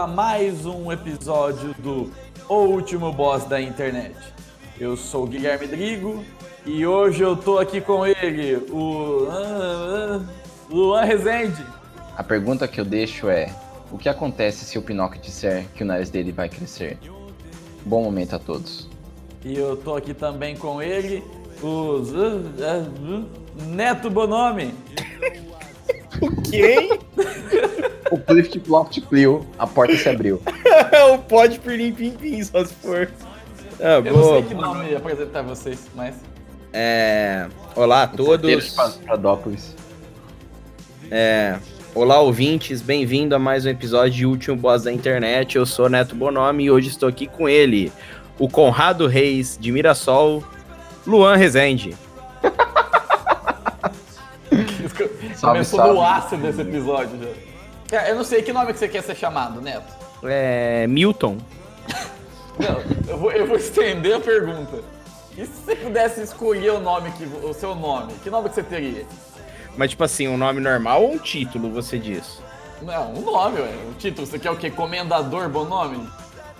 A mais um episódio do O Último Boss da Internet. Eu sou o Guilherme Drigo e hoje eu tô aqui com ele, o ah, ah, Luan Rezende. A pergunta que eu deixo é: o que acontece se o Pinóquio disser que o nariz dele vai crescer? Bom momento a todos. E eu tô aqui também com ele, o Neto Bonomi. Quem? O Plift Ploft Plio, a porta se abriu. o pode pirlim pim pim, só se for. Ah, Eu não boa. sei que nome apresentar vocês, mas É, olá a todos. Pradópolis. É, olá, ouvintes. Bem-vindo a mais um episódio de Último Boss da Internet. Eu sou Neto Bonomi e hoje estou aqui com ele, o Conrado Reis de Mirassol, Luan Rezende. começou no ácido esse episódio já. Cara, eu não sei que nome que você quer ser chamado, Neto. É, Milton. Não, eu vou, eu vou estender a pergunta. E se você pudesse escolher o nome que o seu nome, que nome que você teria? Mas, tipo assim, um nome normal ou um título, você diz? Não, um nome, ué. O título, você quer o quê? Comendador, bom nome?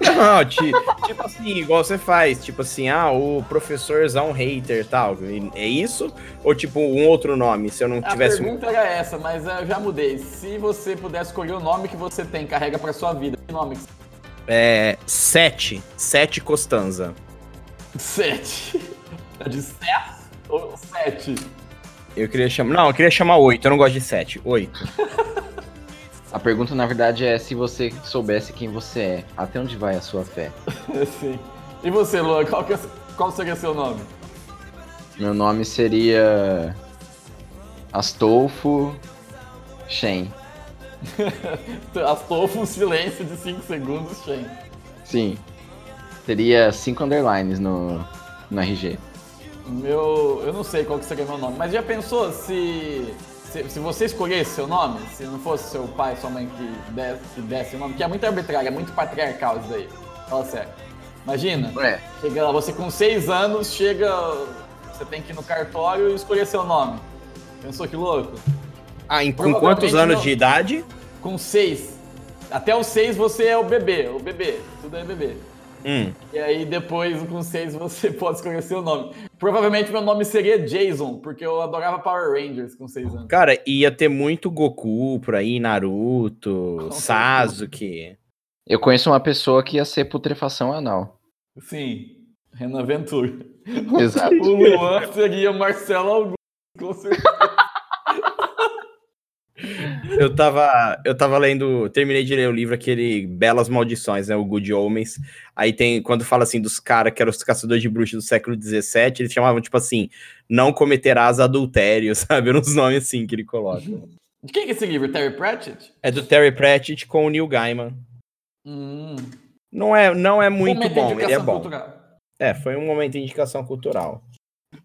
Não, ti- tipo assim, igual você faz. Tipo assim, ah, o professorzão hater e tal. É isso? Ou tipo um outro nome, se eu não A tivesse um... pergunta era essa, mas eu já mudei. Se você pudesse escolher o nome que você tem, carrega pra sua vida, que nome que você É. Sete. Sete Costanza. Sete. É de sete ou sete? Eu queria chamar. Não, eu queria chamar oito. Eu não gosto de sete. Oito. A pergunta, na verdade, é se você soubesse quem você é, até onde vai a sua fé? Sim. E você, Luan, qual, que é- qual seria seu nome? Meu nome seria. Astolfo Shen. Astolfo, um silêncio de 5 segundos, Shen. Sim. Teria cinco underlines no, no RG. Meu. Eu não sei qual que seria meu nome, mas já pensou se. Se, se você escolhesse seu nome, se não fosse seu pai, sua mãe que desse, que desse o nome, que é muito arbitrário, é muito patriarcal isso daí. Fala sério. Imagina, É. chega lá, você com 6 anos, chega. Você tem que ir no cartório e escolher seu nome. Pensou que louco? Ah, em, com quantos anos não. de idade? Com 6. Até os 6 você é o bebê, o bebê. Tudo é bebê. Hum. E aí depois, com 6, você pode escolher seu nome. Provavelmente meu nome seria Jason, porque eu adorava Power Rangers com 6 anos. Cara, ia ter muito Goku por aí, Naruto, Com Sasuke. Eu conheço uma pessoa que ia ser putrefação anal. Sim, Renan Ventura. Exato. O Luan seria Marcelo Augusto, com certeza. Eu tava, eu tava lendo, terminei de ler o livro aquele Belas Maldições, né, o Good Homens. Aí tem, quando fala assim dos caras que eram os caçadores de bruxas do século XVII, eles chamavam tipo assim, não cometerás adultério, sabe? Uns nomes assim que ele coloca. De quem que é esse livro? Terry Pratchett? É do Terry Pratchett com o Neil Gaiman. Hum, Não é, não é muito de bom, ele é bom. cultural. É, foi um momento de indicação cultural.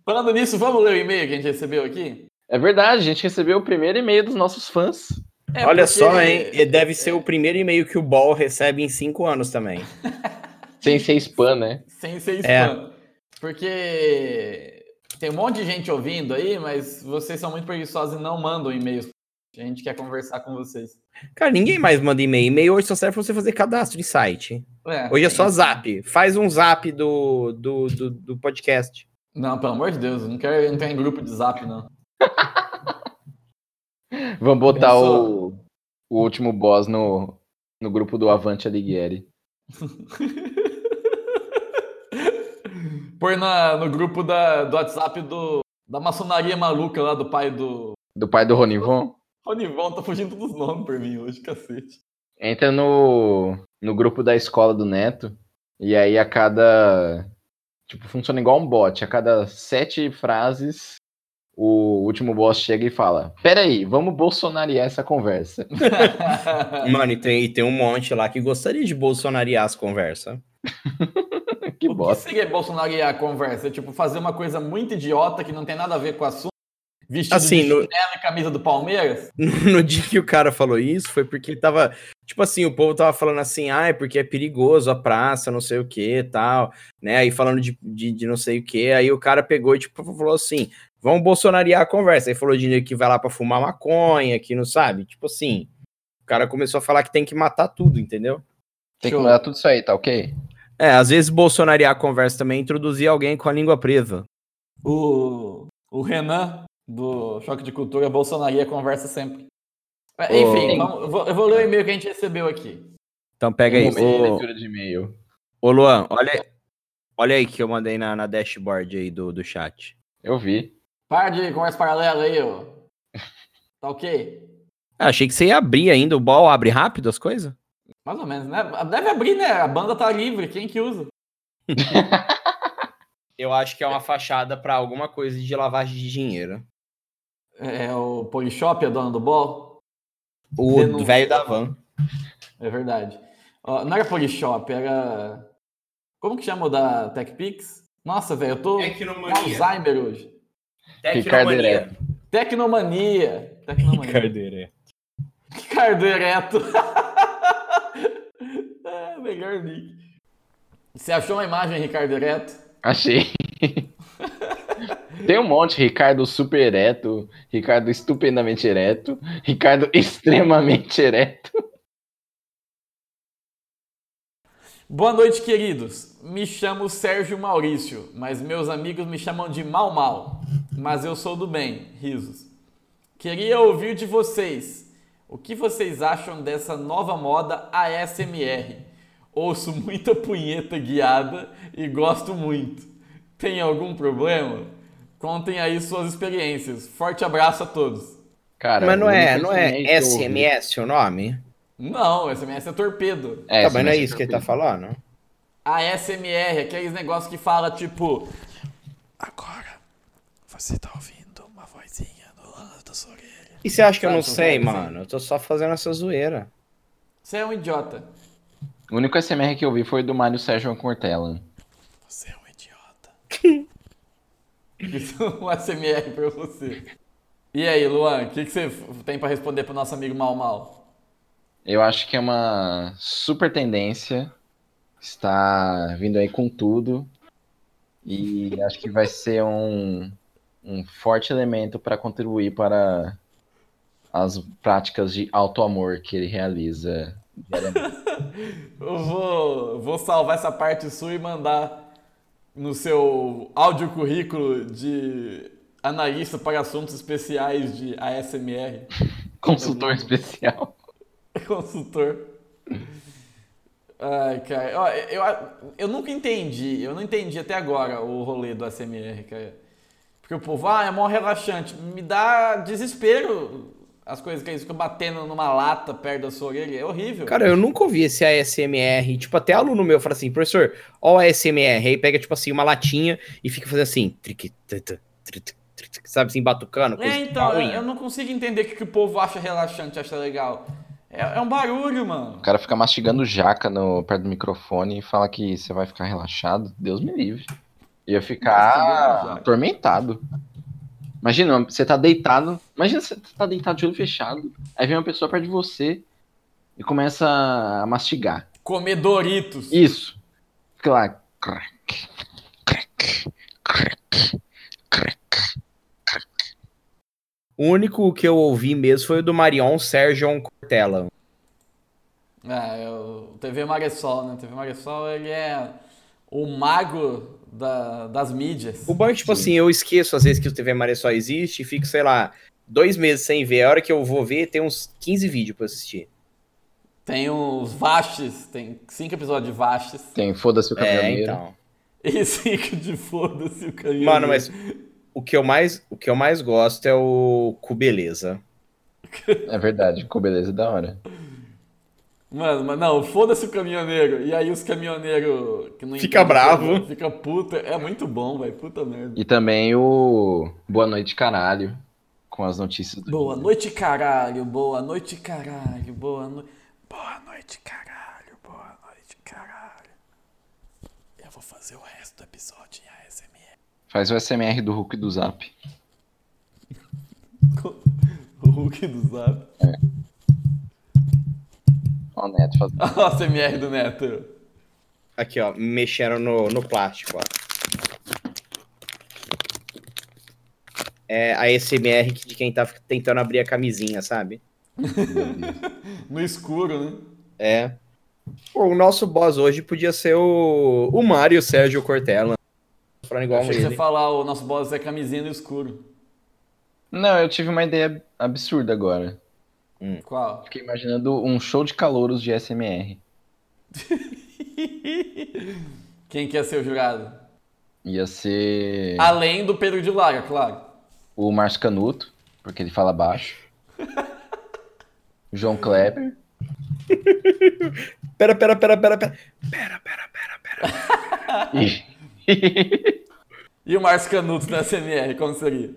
Falando nisso, vamos ler o e-mail que a gente recebeu aqui? É verdade, a gente recebeu o primeiro e-mail dos nossos fãs. É, Olha porque- só, hein? E Deve ser o primeiro e-mail que o Ball recebe em cinco anos também. Sem ser spam, né? Sem ser spam. É. Porque tem um monte de gente ouvindo aí, mas vocês são muito preguiçosos e não mandam e-mails. A gente quer conversar com vocês. Cara, ninguém mais manda e-mail. E-mail hoje só serve pra você fazer cadastro de site. Hoje é só zap. Faz um zap do, do, do, do podcast. Não, pelo amor de Deus, eu não quero entrar em grupo de zap, não. Vamos botar Pensou? o, o último boss no, no grupo do Avante Alighieri. Põe na, no grupo da, do WhatsApp do, da maçonaria maluca lá do pai do Do pai do Ronivon? Ronivon tá fugindo dos nomes pra mim hoje, cacete. Entra no, no grupo da escola do Neto. E aí a cada. Tipo, funciona igual um bot. A cada sete frases, o último boss chega e fala: Peraí, vamos bolsonariar essa conversa. Mano, e tem, e tem um monte lá que gostaria de bolsonariar as conversas. que o que bosta. seria Bolsonaro e a conversa? Tipo, fazer uma coisa muito idiota que não tem nada a ver com o assunto. Vestido Assim, de no- chinelo e camisa do Palmeiras? No dia que o cara falou isso, foi porque ele tava. Tipo assim, o povo tava falando assim, ah, é porque é perigoso a praça, não sei o que tal, né? Aí falando de, de, de não sei o que. Aí o cara pegou e, tipo, falou assim: vamos bolsonariar a conversa. Aí falou de que vai lá pra fumar maconha, que não sabe. Tipo assim, o cara começou a falar que tem que matar tudo, entendeu? Tem que mudar tudo isso aí, tá ok? É, às vezes bolsonariar a conversa também é introduzir alguém com a língua presa. O, o Renan, do Choque de Cultura, Bolsonaria conversa sempre. É. Enfim, vamos- eu, vou, eu vou ler o e-mail que a gente recebeu aqui. Então pega aí. Ô, leitura de e-mail. ô Luan, olha, olha aí que eu mandei na, na dashboard aí do, do chat. Eu vi. Para de conversa paralela aí, ô. Tá ok? Ah, achei que você ia abrir ainda. O ball abre rápido as coisas? Mais ou menos, né? Deve abrir, né? A banda tá livre, quem que usa? Eu acho que é uma fachada pra alguma coisa de lavagem de dinheiro. É o Polishop, a dona do bol? O Denúncia. velho da van. É verdade. Ó, não era Polishop, era. Como que chama o da TechPix? Nossa, velho, eu tô com Alzheimer hoje. Ricardo Ereto. Tecnomania. Tecnomania. Cardeira. Ricardo Ereto. é, melhor nick. Você achou uma imagem, Ricardo Ereto? Achei. Tem um monte, Ricardo super ereto, Ricardo estupendamente ereto, Ricardo extremamente ereto. Boa noite, queridos. Me chamo Sérgio Maurício, mas meus amigos me chamam de Mal Mal. Mas eu sou do bem, risos. Queria ouvir de vocês. O que vocês acham dessa nova moda ASMR? Ouço muita punheta guiada e gosto muito. Tem algum problema? Contem aí suas experiências. Forte abraço a todos. Cara, Mas não é, não é SMS o nome? Não, SMS é torpedo. É, tá, mas não é SMS isso que ele tá falando? ASMR, aqueles negócios que fala tipo. Agora você tá ouvindo uma vozinha no lado da sua orelha. E você acha que eu não sei, mano? Eu tô só fazendo essa zoeira. Você é um idiota. O único SMR que eu vi foi do Mário Sérgio Cortella. Você é um idiota. Isso é um ASMR pra você. E aí, Luan, o que, que você tem pra responder pro nosso amigo Mal Mal? Eu acho que é uma super tendência. Está vindo aí com tudo. E acho que vai ser um, um forte elemento para contribuir para as práticas de auto-amor que ele realiza. Eu vou, vou salvar essa parte sua e mandar no seu áudio currículo de analista para assuntos especiais de ASMR. Consultor especial. Consultor. Ai, cara. Ó, eu, eu nunca entendi, eu não entendi até agora o rolê do ASMR, cara. Porque o povo, ah, é mó relaxante. Me dá desespero as coisas que eles ficam batendo numa lata perto da sua orelha. É horrível. Cara, eu nunca ouvi esse ASMR. Tipo, até aluno meu fala assim, professor, ó o ASMR. Aí pega, tipo assim, uma latinha e fica fazendo assim. triqui, tata, triqui, triqui, Sabe assim, batucando? É, então, eu não consigo entender o que, que o povo acha relaxante, acha legal. É, é um barulho, mano. O cara fica mastigando jaca no, perto do microfone e fala que você vai ficar relaxado. Deus me livre. Ia ficar jaca. atormentado. Imagina, você tá deitado. Imagina você tá deitado de olho fechado. Aí vem uma pessoa perto de você e começa a mastigar. Comer Doritos. Isso. Fica lá. Crack, crack, crack. O único que eu ouvi mesmo foi o do Marion Sérgio Cortella. É, o TV Maresol, né? TV Maresol, ele é o mago da- das mídias. O bom é tipo assim, eu esqueço às vezes que o TV Maré só existe e fico, sei lá, dois meses sem ver. A hora que eu vou ver, tem uns 15 vídeos pra assistir. Tem os Vastes, tem cinco episódios de Vastes. Tem foda-se o É, caminhoneiro. então. E cinco de foda-se o caminho. Mano, mas o que eu mais, o que eu mais gosto é o Cu Beleza. É verdade, ficou beleza da hora. Mano, mas não, foda-se o caminhoneiro. E aí os caminhoneiros que não Fica bravo. nada, Fica puta. É muito bom, velho. Puta merda. E também o Boa Noite Caralho, com as notícias do Boa dia. noite, caralho. Boa noite, caralho. Boa noite. Boa noite, caralho. Boa noite, caralho. Eu vou fazer o resto do episódio em. Faz o SMR do Hulk do Zap. O Hulk do Zap. Ó, o Neto faz... Olha o CMR do Neto. Aqui, ó, mexeram no, no plástico, ó. É a SMR de quem tá tentando abrir a camisinha, sabe? No escuro, né? É. Pô, o nosso boss hoje podia ser o, o Mário Sérgio Cortella. Falando igual Achei que você falar, o nosso boss é camisinha no escuro. Não, eu tive uma ideia absurda agora. Qual? Fiquei imaginando um show de calouros de SMR. Quem quer ser o jurado? Ia ser Além do Pedro de Lara, claro. o Márcio Canuto, porque ele fala baixo. João Kleber. Pera, pera, pera, pera, pera. Pera, pera, pera, pera. E... E o Márcio Canuto da SMR, como seria?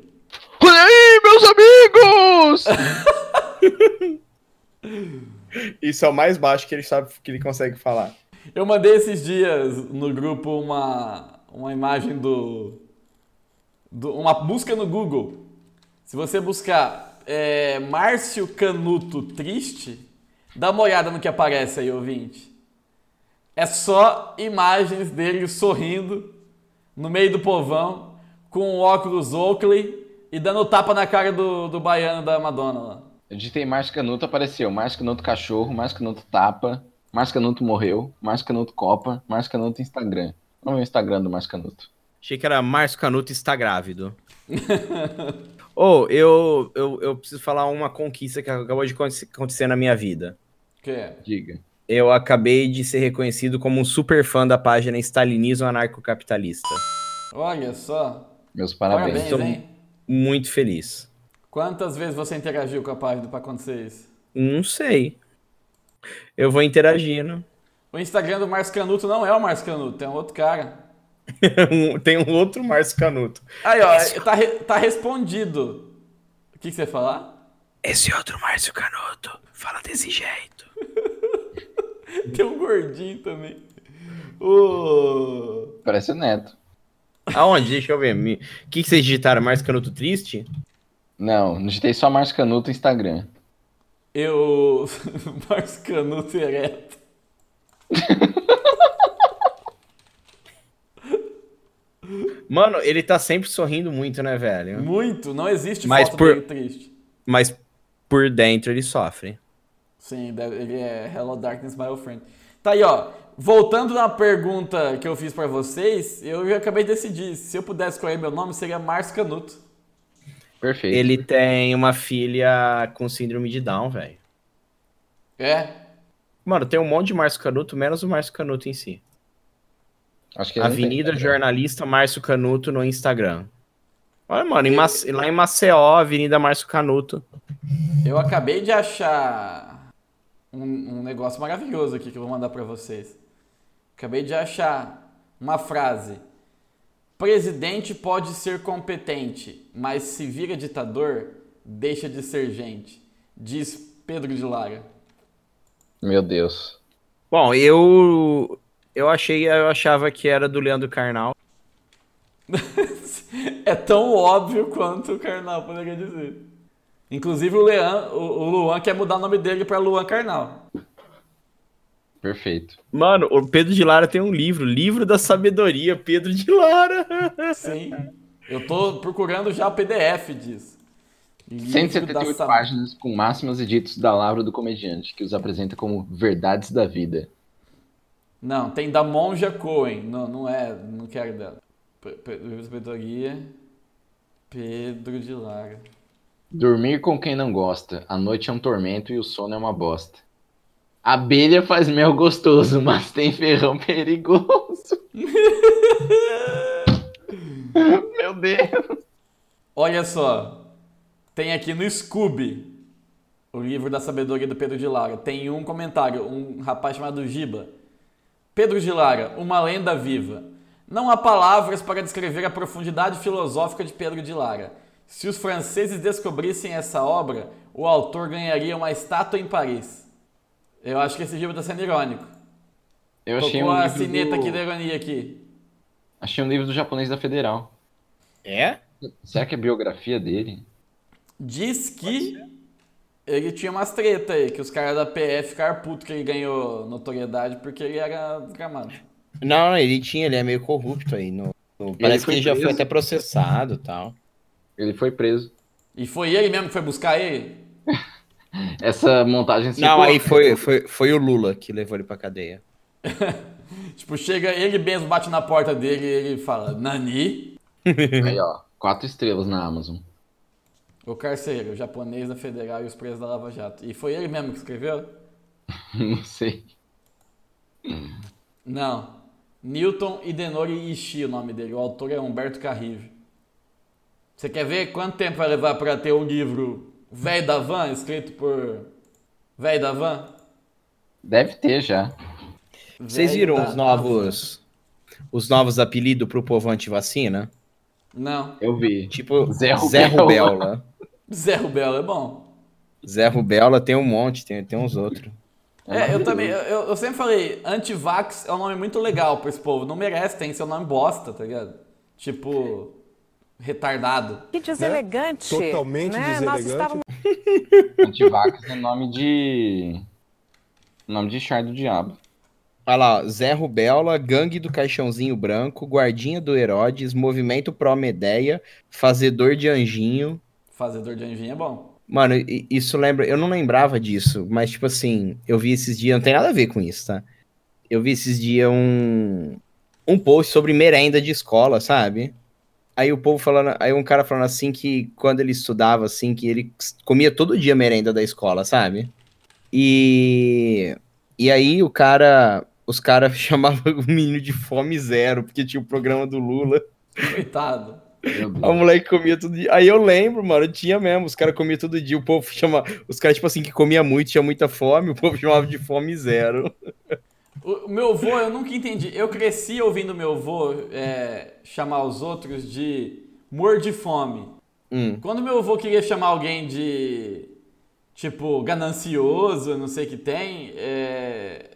Olha aí, meus amigos! Isso é o mais baixo que ele sabe que ele consegue falar. Eu mandei esses dias no grupo uma, uma imagem do, do- Uma busca no Google. Se você buscar é, Márcio Canuto triste, dá uma olhada no que aparece aí, ouvinte. É só imagens dele sorrindo no meio do povão, com o óculos Oakley e dando tapa na cara do, do baiano da Madonna lá. Eu digitei Márcio Canuto, apareceu Márcio Canuto cachorro, Márcio Canuto tapa, Márcio Canuto morreu, Márcio Canuto copa, Márcio Canuto Instagram. Vamos ver o Instagram do Márcio Canuto. Achei que era Márcio Canuto está grávido. Ô, eu, eu, eu preciso falar uma conquista que acabou de aconte- acontecer na minha vida. Que é? Diga. Eu acabei de ser reconhecido como um super fã da página Stalinismo Anarcocapitalista. Olha só. Meus parabéns. Parabéns, Tô hein? Muito feliz. Quantas vezes você interagiu com a página pra acontecer isso? Não sei. Eu vou interagindo. O Instagram do Márcio Canuto não é o Márcio Canuto, é um outro cara. Tem um outro Márcio Canuto. Aí, ó, tá, re- tá respondido. O que, que você ia falar? Esse outro Márcio Canuto fala desse jeito. Tem um gordinho também. Ô, Parece o Neto. Aonde? Deixa eu ver. Me- O que, que vocês digitaram? Márcio Canuto triste? Não, digitei só Márcio Canuto Instagram. Eu. Márcio Canuto ereto. Mano, ele tá sempre sorrindo muito, né, velho? Muito, não existe Mas foto por- dele triste. Mas por dentro ele sofre. Sim, ele é Hello Darkness, my old friend. Tá aí, ó. Voltando na pergunta que eu fiz pra vocês, eu já acabei de decidir. Se eu pudesse escolher meu nome, seria Márcio Canuto. Perfeito. Ele tem uma filha com síndrome de Down, velho. É? Mano, tem um monte de Márcio Canuto, menos o Márcio Canuto em si. Acho que tem Avenida Instagram. Jornalista Márcio Canuto no Instagram. Olha, mano, em Mace- lá em Maceió, Avenida Márcio Canuto. Eu acabei de achar um, um negócio maravilhoso aqui que eu vou mandar pra vocês. Acabei de achar uma frase. Presidente pode ser competente, mas se vira ditador, deixa de ser gente. Diz Pedro de Lara. Meu Deus. Bom, eu eu achei, eu achava que era do Leandro Carnal. É tão óbvio quanto o Karnal poderia dizer. Inclusive o, Lean, o, Luan quer mudar o nome dele pra Luan Karnal. Perfeito. Mano, o Pedro de Lara tem um livro, Livro da Sabedoria, Pedro de Lara. Sim. Eu tô procurando já o PDF disso. Livro 178 da páginas com máximas e ditos da Lavra do comediante, que os apresenta como verdades da vida. Não, tem da Monja Cohen. Não, não é, não quero dela. Livro da Sabedoria. Pedro de Lara. Dormir com quem não gosta. A noite é um tormento e o sono é uma bosta. Abelha faz mel gostoso, mas tem ferrão perigoso. Meu Deus. Olha só. Tem aqui no Scooby. O livro da sabedoria do Pedro de Lara. Tem um comentário, um rapaz chamado Giba. Pedro de Lara, uma lenda viva. Não há palavras para descrever a profundidade filosófica de Pedro de Lara. Se os franceses descobrissem essa obra, o autor ganharia uma estátua em Paris. Eu acho que esse Giba está sendo irônico. Eu achei Tocou um a livro sineta do... aqui da ironia aqui. Achei um livro do japonês da Federal. É? Será que é biografia dele? Diz que ele tinha umas treta aí, que os caras da PF ficaram putos que ele ganhou notoriedade porque ele era desgramado. Não, ele tinha, ele é meio corrupto aí. No, no- parece que ele já foi até processado e tal. Ele foi preso. E foi ele mesmo que foi buscar ele? Essa montagem Não, circular- aí foi, foi, foi o Lula que levou ele pra cadeia. Tipo, chega ele mesmo, bate na porta dele e ele fala, Nani? Aí, ó. Quatro estrelas na Amazon. O carcereiro, o japonês da Federal e os presos da Lava Jato. E foi ele mesmo que escreveu? Não sei. Não. Newton Idenori Ishii, o nome dele. O autor é Humberto Carrive. Você quer ver quanto tempo vai levar pra ter um livro Velho da Van, escrito por Velho da Van? Deve ter já. Vocês Velho viram os novos os novos apelidos pro povo antivacina? Não. Eu vi. Tipo Zé Zé Rubela. Rubela. Zé Rubelo é bom. Zé Rubela tem um monte, tem, tem uns outros. É, eu também, eu, eu sempre falei, antivax é um nome muito legal pra esse povo. Não merece, tem seu nome bosta, tá ligado? Tipo, retardado. Que deselegante. Totalmente né? Nós deselegante. estávamos Antivax é nome de. Nome de char do diabo. Olha lá, ó, Zé Rubela, Gangue do Caixãozinho Branco, Guardinha do Herodes, Movimento Pro Medeia, Fazedor de Anjinho. Fazedor de anjinho é bom. Mano, isso lembra. Eu não lembrava disso, mas tipo assim, eu vi esses dias. Não tem nada a ver com isso, tá? Eu vi esses dias um. Um post sobre merenda de escola, sabe? Aí o povo falando. Aí um cara falando assim que quando ele estudava, assim, que ele comia todo dia merenda da escola, sabe? E. E aí o cara. Os caras chamavam o menino de fome zero, porque tinha o programa do Lula. Coitado. A moleque comia todo dia. Aí eu lembro, mano, tinha mesmo. Os caras comiam todo dia. O povo chama. Os caras, tipo assim, que comia muito, tinha muita fome, o povo chamava de fome zero. O meu avô, eu nunca entendi. Eu cresci ouvindo meu avô é, chamar os outros de mor de fome. Hum. Quando meu avô queria chamar alguém de, tipo, ganancioso, não sei o que tem, é,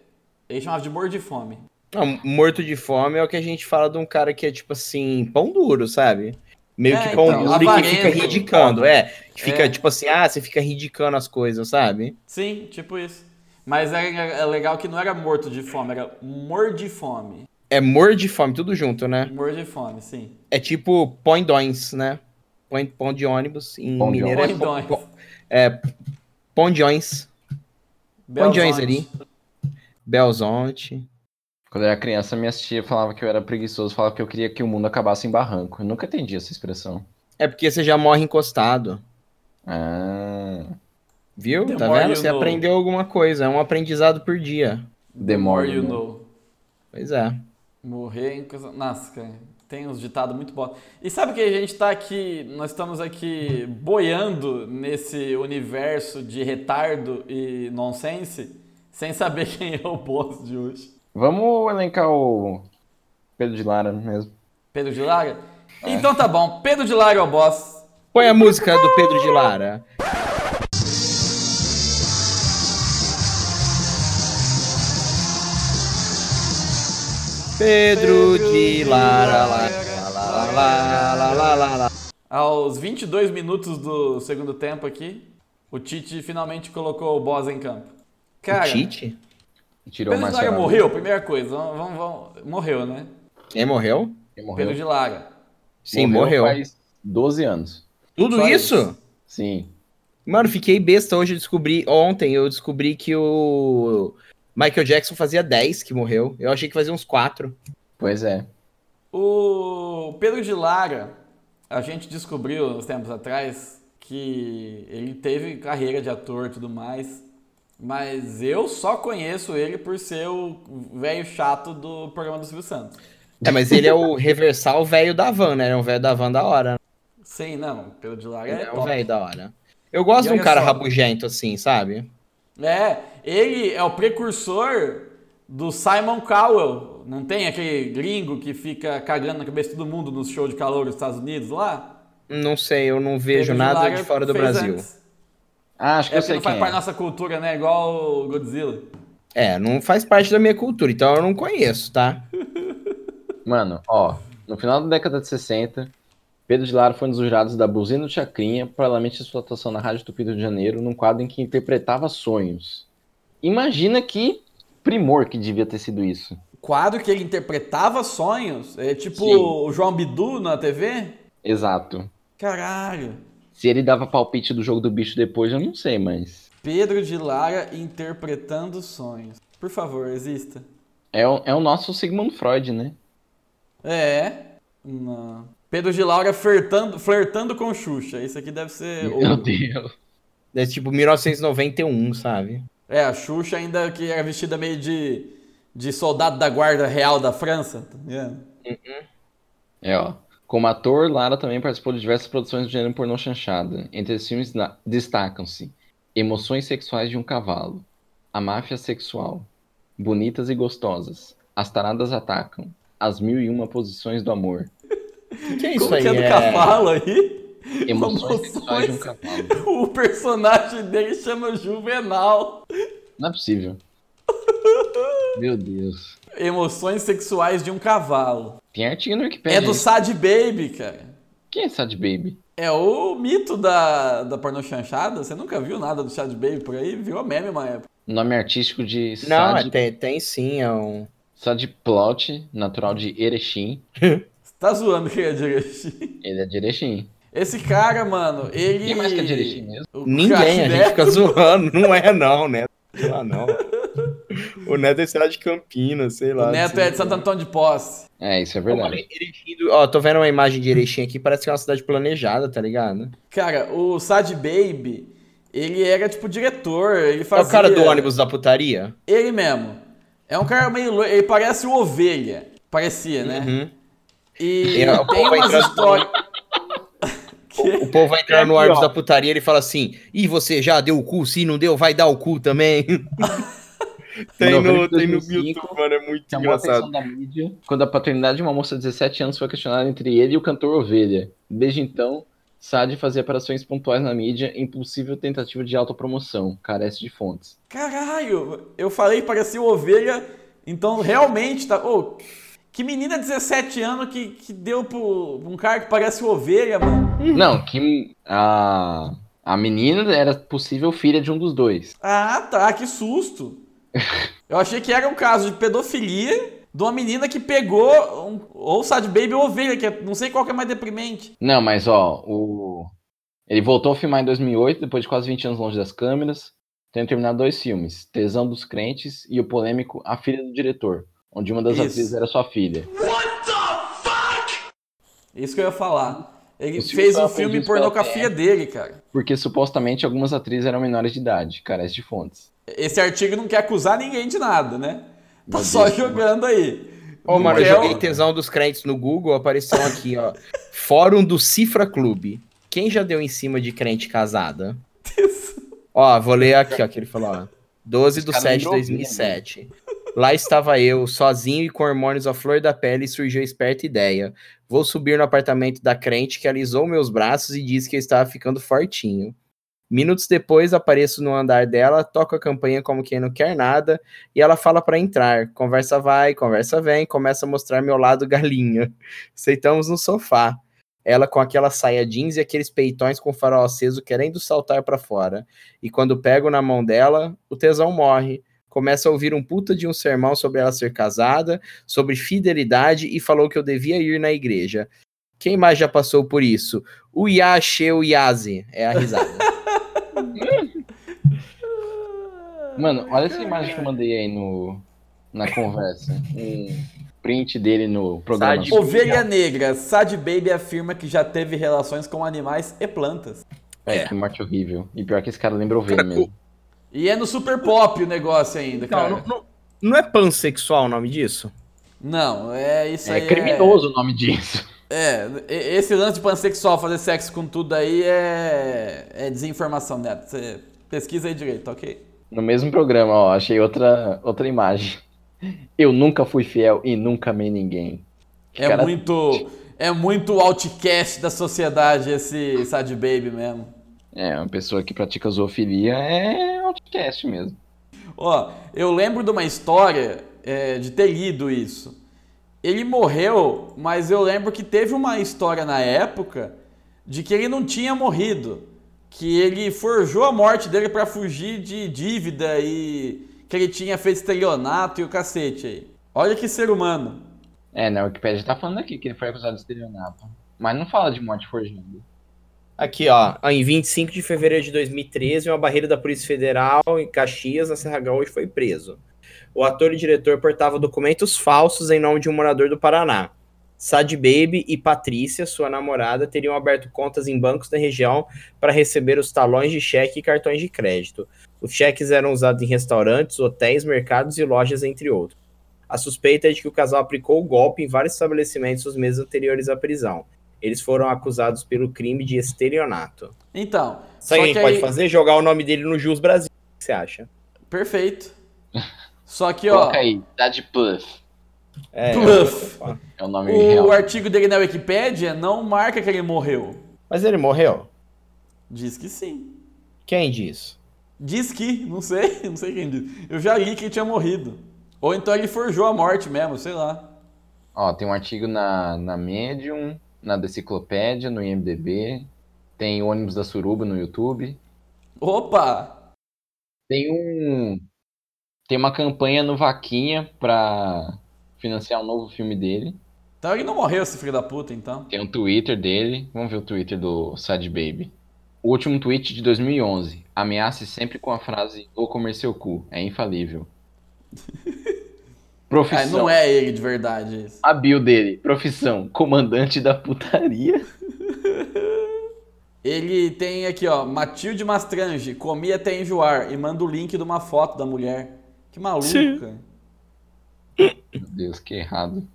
ele chamava de mor de fome. Não, morto de fome é o que a gente fala de um cara que é, tipo assim, pão duro, sabe? Meio É, que pão então, duro e que fica ridicando. É, que fica, É. tipo assim, ah, você fica ridicando as coisas, sabe? Sim, tipo isso. Mas é, é legal que não era morto de fome, era mor de fome. É mor de fome, tudo junto, né? Mor de fome, sim. É tipo põedões, né? Pão de ônibus. Em Pão de mineiro é, Põedões. pão- é pondões. Pondões ali. Belzonte. Quando eu era criança, minha tia falava que eu era preguiçoso, falava que eu queria que o mundo acabasse em barranco. Eu nunca entendi essa expressão. É porque você já morre encostado. Ah, Viu? The tá vendo? Você know. aprendeu alguma coisa. É um aprendizado por dia. The more you know. Pois é. Morrer em coisa. Nossa, cara, tem uns ditados muito bons. E sabe que a gente tá aqui, nós estamos aqui boiando nesse universo de retardo e nonsense, sem saber quem é o boss de hoje. Vamos elencar o Pedro de Lara mesmo. Pedro de Lara? Então tá bom, Pedro de Lara é o boss. Põe a música do Pedro de Lara. Pedro de Lara, lá, lá, lá, lá, lá, lá, lá. Aos 22 minutos do segundo tempo aqui, o Tite finalmente colocou o boss em campo. Cara, O Tite? Tirou Pedro de Lara morreu, primeira coisa. Vamos, vamos, vamos- Morreu, né? Quem morreu? Ele morreu. Pedro de Lara. Sim, morreu. Faz 12 anos. Tudo Só isso? isso. Sim. Mano, fiquei besta hoje. Eu descobri. Ontem eu descobri que o Michael Jackson fazia 10 que morreu. Eu achei que fazia uns 4. Pois é. O Pedro de Lara, a gente descobriu uns tempos atrás que ele teve carreira de ator e tudo mais, mas eu só conheço ele por ser o velho chato do programa do Silvio Santos. É, mas ele é o reversal velho da van, né? É um velho da van da hora. Sim, não, Pedro de Lara Ele é é um velho da hora. Eu gosto de um cara só. rabugento assim, sabe? É, ele é o precursor do Simon Cowell. Não tem aquele gringo que fica cagando na cabeça de todo mundo nos shows de calor dos Estados Unidos lá? Não sei, eu não vejo nada Lara de fora do Brasil. antes. Ah, acho que É eu sei não faz quem parte da é. nossa cultura, né? Igual o Godzilla. É, não faz parte da minha cultura, então eu não conheço, tá? Mano, ó, no final da década de 60, Pedro de Lara foi um dos jurados da Buzina do Chacrinha, paralelamente de explotação na Rádio Tupi do Rio de Janeiro, num quadro em que interpretava sonhos. Imagina que primor que devia ter sido isso. Quadro que ele interpretava sonhos. É tipo Sim. o João Bidu na TV? Exato. Caralho. Se ele dava palpite do jogo do bicho depois, eu não sei, mas. Pedro de Lara interpretando sonhos. Por favor, exista. É o, é o nosso Sigmund Freud, né? É. Não. Pedro de Laura flertando, flertando com Xuxa. Isso aqui deve ser. Meu. Deus. É tipo 1991, sabe? É, a Xuxa ainda que era vestida meio de, de soldado da guarda real da França, tá ligado? É, ó. Como ator, Lara também participou de diversas produções do gênero pornô chanchada. Entre esses filmes destacam-se Emoções Sexuais de um Cavalo, A Máfia Sexual, Bonitas e Gostosas, As Taradas Atacam, As Mil e Uma Posições do Amor, O que é isso Como aí? que é do É- cavalo aí? Emoções Emoções. Sexuais de um Cavalo. O personagem dele chama Juvenal. Não é possível. Meu Deus. Emoções sexuais de um cavalo. Tem artigo no Wikipedia. É do Sad Baby, cara. Quem é Sad Baby? É o mito da, da pornô chanchada. Você nunca viu nada do Sad Baby por aí? Virou meme uma época. Nome artístico de Não, Sad, é, tem, tem sim, é um. Sad Plot, natural de Erechim. Tá zoando que é de Erechim. Ele é de Erechim. Esse cara, mano, ele. Quem mais que é de Erechim mesmo? O Ninguém, a gente fica zoando. Não é, não, Neto. Sei lá, não. O Neto é, sei lá, de Campinas, sei lá. O Neto é de Santo Antônio de Posse. É, isso é verdade. Do- Ó, tô vendo uma imagem de Erechim aqui, parece que é uma cidade planejada, tá ligado? Cara, o Sad Baby, ele era tipo diretor. Ele É fazia. o cara do ônibus da putaria? Ele mesmo. É um cara meio. Ele parece o Ovelha. Parecia, né? Uhum. E o tem povo vai umas entrando- histórias. O povo vai entrar no ó. da putaria e ele fala assim: Ih, você já deu o cu? Se não deu, vai dar o cu também. tem, no, tem no 2005, YouTube, mano, é muito Chamou a atenção engraçado. da mídia quando a paternidade de uma moça de 17 anos foi questionada entre ele e o cantor Ovelha. Desde então, Sad fazia aparições pontuais na mídia em possível tentativa de autopromoção, carece de fontes. Caralho, eu falei que parecia o Ovelha. Então realmente tá. Ô, que menina de 17 anos que, que deu pro um cara que parece Ovelha, mano. Não, que a, a menina era possível filha de um dos dois. Ah, tá, que susto. Eu achei que era um caso de pedofilia de uma menina que pegou um, ou Sad Baby ou Ovelha, que é- não sei qual que é mais deprimente. Não, mas ó, o... ele voltou a filmar em 2008, depois de quase 20 anos longe das câmeras, tendo terminado dois filmes, Tesão dos Crentes e o polêmico A Filha do Diretor, onde uma das Isso. atrizes era sua filha. Isso que eu ia falar. Ele O fez um filme produzido pornô pela com a filha dele, cara. Porque supostamente algumas atrizes eram menores de idade, carece de fontes. Esse artigo não quer acusar ninguém de nada, né? Tá Meu só Deus, jogando aí. Ô, mano, eu joguei tesão dos crentes no Google, apareceu aqui, ó. Fórum do Cifra Clube. Quem já deu em cima de crente casada? Ó, vou ler aqui, ó, que ele falou, ó. 12 de caras 7 de nem ouviram, 2007. Lá estava eu, sozinho e com hormônios à flor da pele, surgiu a esperta ideia. Vou subir no apartamento da crente que alisou meus braços e disse que eu estava ficando fortinho. Minutos depois, apareço no andar dela, toco a campanha como quem não quer nada, e ela fala para entrar. Conversa vai, conversa vem, começa a mostrar meu lado galinha. Sentamos no sofá. Ela com aquela saia jeans e aqueles peitões com farol aceso querendo saltar para fora. E quando pego na mão dela, o tesão morre. Começa a ouvir um puta de um sermão sobre ela ser casada, sobre fidelidade e falou que eu devia ir na igreja. Quem mais já passou por isso? O Yasheu Yazi. É a risada. Mano, olha essa imagem que eu mandei aí no, na conversa. Um print dele no programa. Sad- Ovelha Negra. Sad Baby afirma que já teve relações com animais e plantas. É, que morte horrível. E pior que esse cara lembra ovelha mesmo. E é no Super Pop o negócio ainda, cara. não, não, não, é pansexual o nome disso? Não, é isso É aí. criminoso o nome disso. É, esse lance de pansexual fazer sexo com tudo aí é, é desinformação, Neto. Você pesquisa aí direito, ok? No mesmo programa, ó, achei outra, outra imagem. Eu nunca fui fiel e nunca amei ninguém. É Cara- muito. É muito outcast da sociedade esse Sad Baby mesmo. É, uma pessoa que pratica zoofilia é outcast mesmo. Ó, eu lembro de uma história é, de ter lido isso. Ele morreu, mas eu lembro que teve uma história na época de que ele não tinha morrido. Que ele forjou a morte dele pra fugir de dívida e que ele tinha feito estelionato e o cacete aí. Olha que ser humano. É, na Wikipedia tá falando aqui que ele foi acusado de estelionato. Mas não fala de morte forjada. Aqui, ó, em 25 de fevereiro de 2013, uma barreira da Polícia Federal em Caxias, na Serra Gaúcha, foi preso. O ator e diretor portava documentos falsos em nome de um morador do Paraná. Sad Baby e Patrícia, sua namorada, teriam aberto contas em bancos da região para receber os talões de cheque e cartões de crédito. Os cheques eram usados em restaurantes, hotéis, mercados e lojas, entre outros. A suspeita é de que o casal aplicou o golpe em vários estabelecimentos nos meses anteriores à prisão. Eles foram acusados pelo crime de estelionato. Então, Sabe o que a que gente pode aí- fazer? Jogar o nome dele no Jus Brasil. O que você acha? Perfeito. Só que, ó, Coloca aí, Dad Puff. É, Bluff. É o nome o real. artigo dele na Wikipédia não marca que ele morreu. Mas ele morreu? Diz que sim. Quem diz? Diz que, não sei, não sei quem diz. Eu já li que ele tinha morrido. Ou então ele forjou a morte mesmo, sei lá. Ó, tem um artigo na, na Medium, na Deciclopédia, no IMDB. Tem o ônibus da Suruba no YouTube. Opa! Tem um. Tem uma campanha no Vaquinha pra financiar um novo filme dele. Então ele não morreu, esse filho da puta, então. Tem um Twitter dele. Vamos ver o Twitter do Sad Baby. O último tweet de 2011. Ameace sempre com a frase vou comer seu cu. É infalível. Ah, Profissão. não é ele de verdade isso. A bio dele. Profissão. Comandante da putaria. Ele tem aqui, ó, Matilde Mastrange, comi até enjoar, e manda o link de uma foto da mulher. Que Sim. cara. Meu Deus, que errado.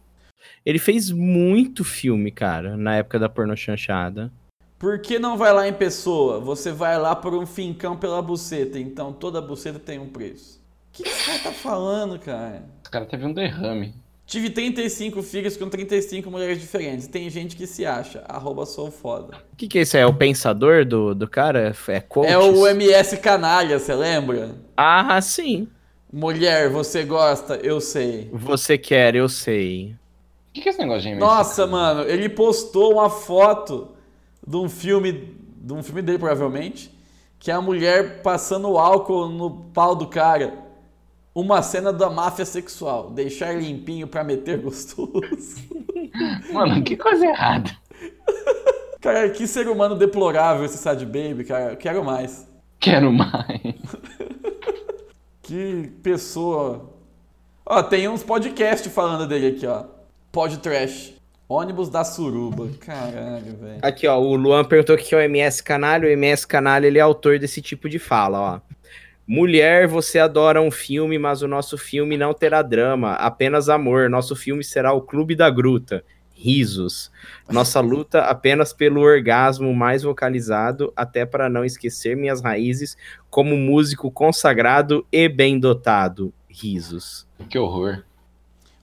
Ele fez muito filme, cara, na época da porno chanchada. Por que não vai lá em pessoa? Você vai lá por um fincão pela buceta, então toda buceta tem um preço. O que esse cara tá falando, cara? Esse cara teve um derrame. Tive 35 filhos com 35 mulheres diferentes. Tem gente que se acha. Arroba sou foda. O que, que é isso? É o pensador do, do cara? É coach? É o MS Canalha, você lembra? Ah, sim. Mulher, você gosta? Eu sei. Você quer, eu sei. O que, que é esse negócio de MS? Nossa, mano, ele postou uma foto de um filme, de um filme dele provavelmente, que é a mulher passando álcool no pau do cara. Uma cena da máfia sexual, deixar limpinho pra meter gostoso. Mano, que coisa errada. Cara, que ser humano deplorável esse Sad Baby, cara. Quero mais. Quero mais. Que pessoa. Ó, tem uns podcasts falando dele aqui, ó. Pod Trash. Ônibus da Suruba. Caralho, velho. Aqui, ó, o Luan perguntou o que é o MS Canalha. O MS Canalha, ele é autor desse tipo de fala, ó. Mulher, você adora um filme, mas o nosso filme não terá drama, apenas amor. Nosso filme será o Clube da Gruta. Risos. Nossa luta apenas pelo orgasmo mais vocalizado, até para não esquecer minhas raízes como músico consagrado e bem dotado. Risos. Que horror.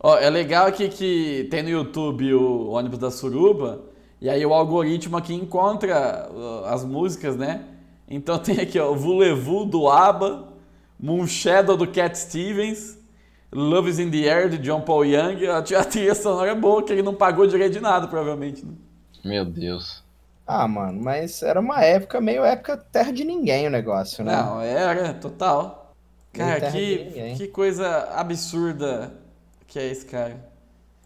Ó, é legal aqui que tem no YouTube o ônibus da Suruba, e aí o algoritmo aqui encontra uh, as músicas, né? Então tem aqui, ó, Vulevu do ABBA, Moonshadow do Cat Stevens, Love is in the Air de John Paul Young. A trilha sonora é boa, que ele não pagou direito de nada, provavelmente. Né? Meu Deus. Ah, mano, mas era uma época meio época terra de ninguém o negócio, né? Não, era, total. Cara, terra de que, que coisa absurda que é esse cara.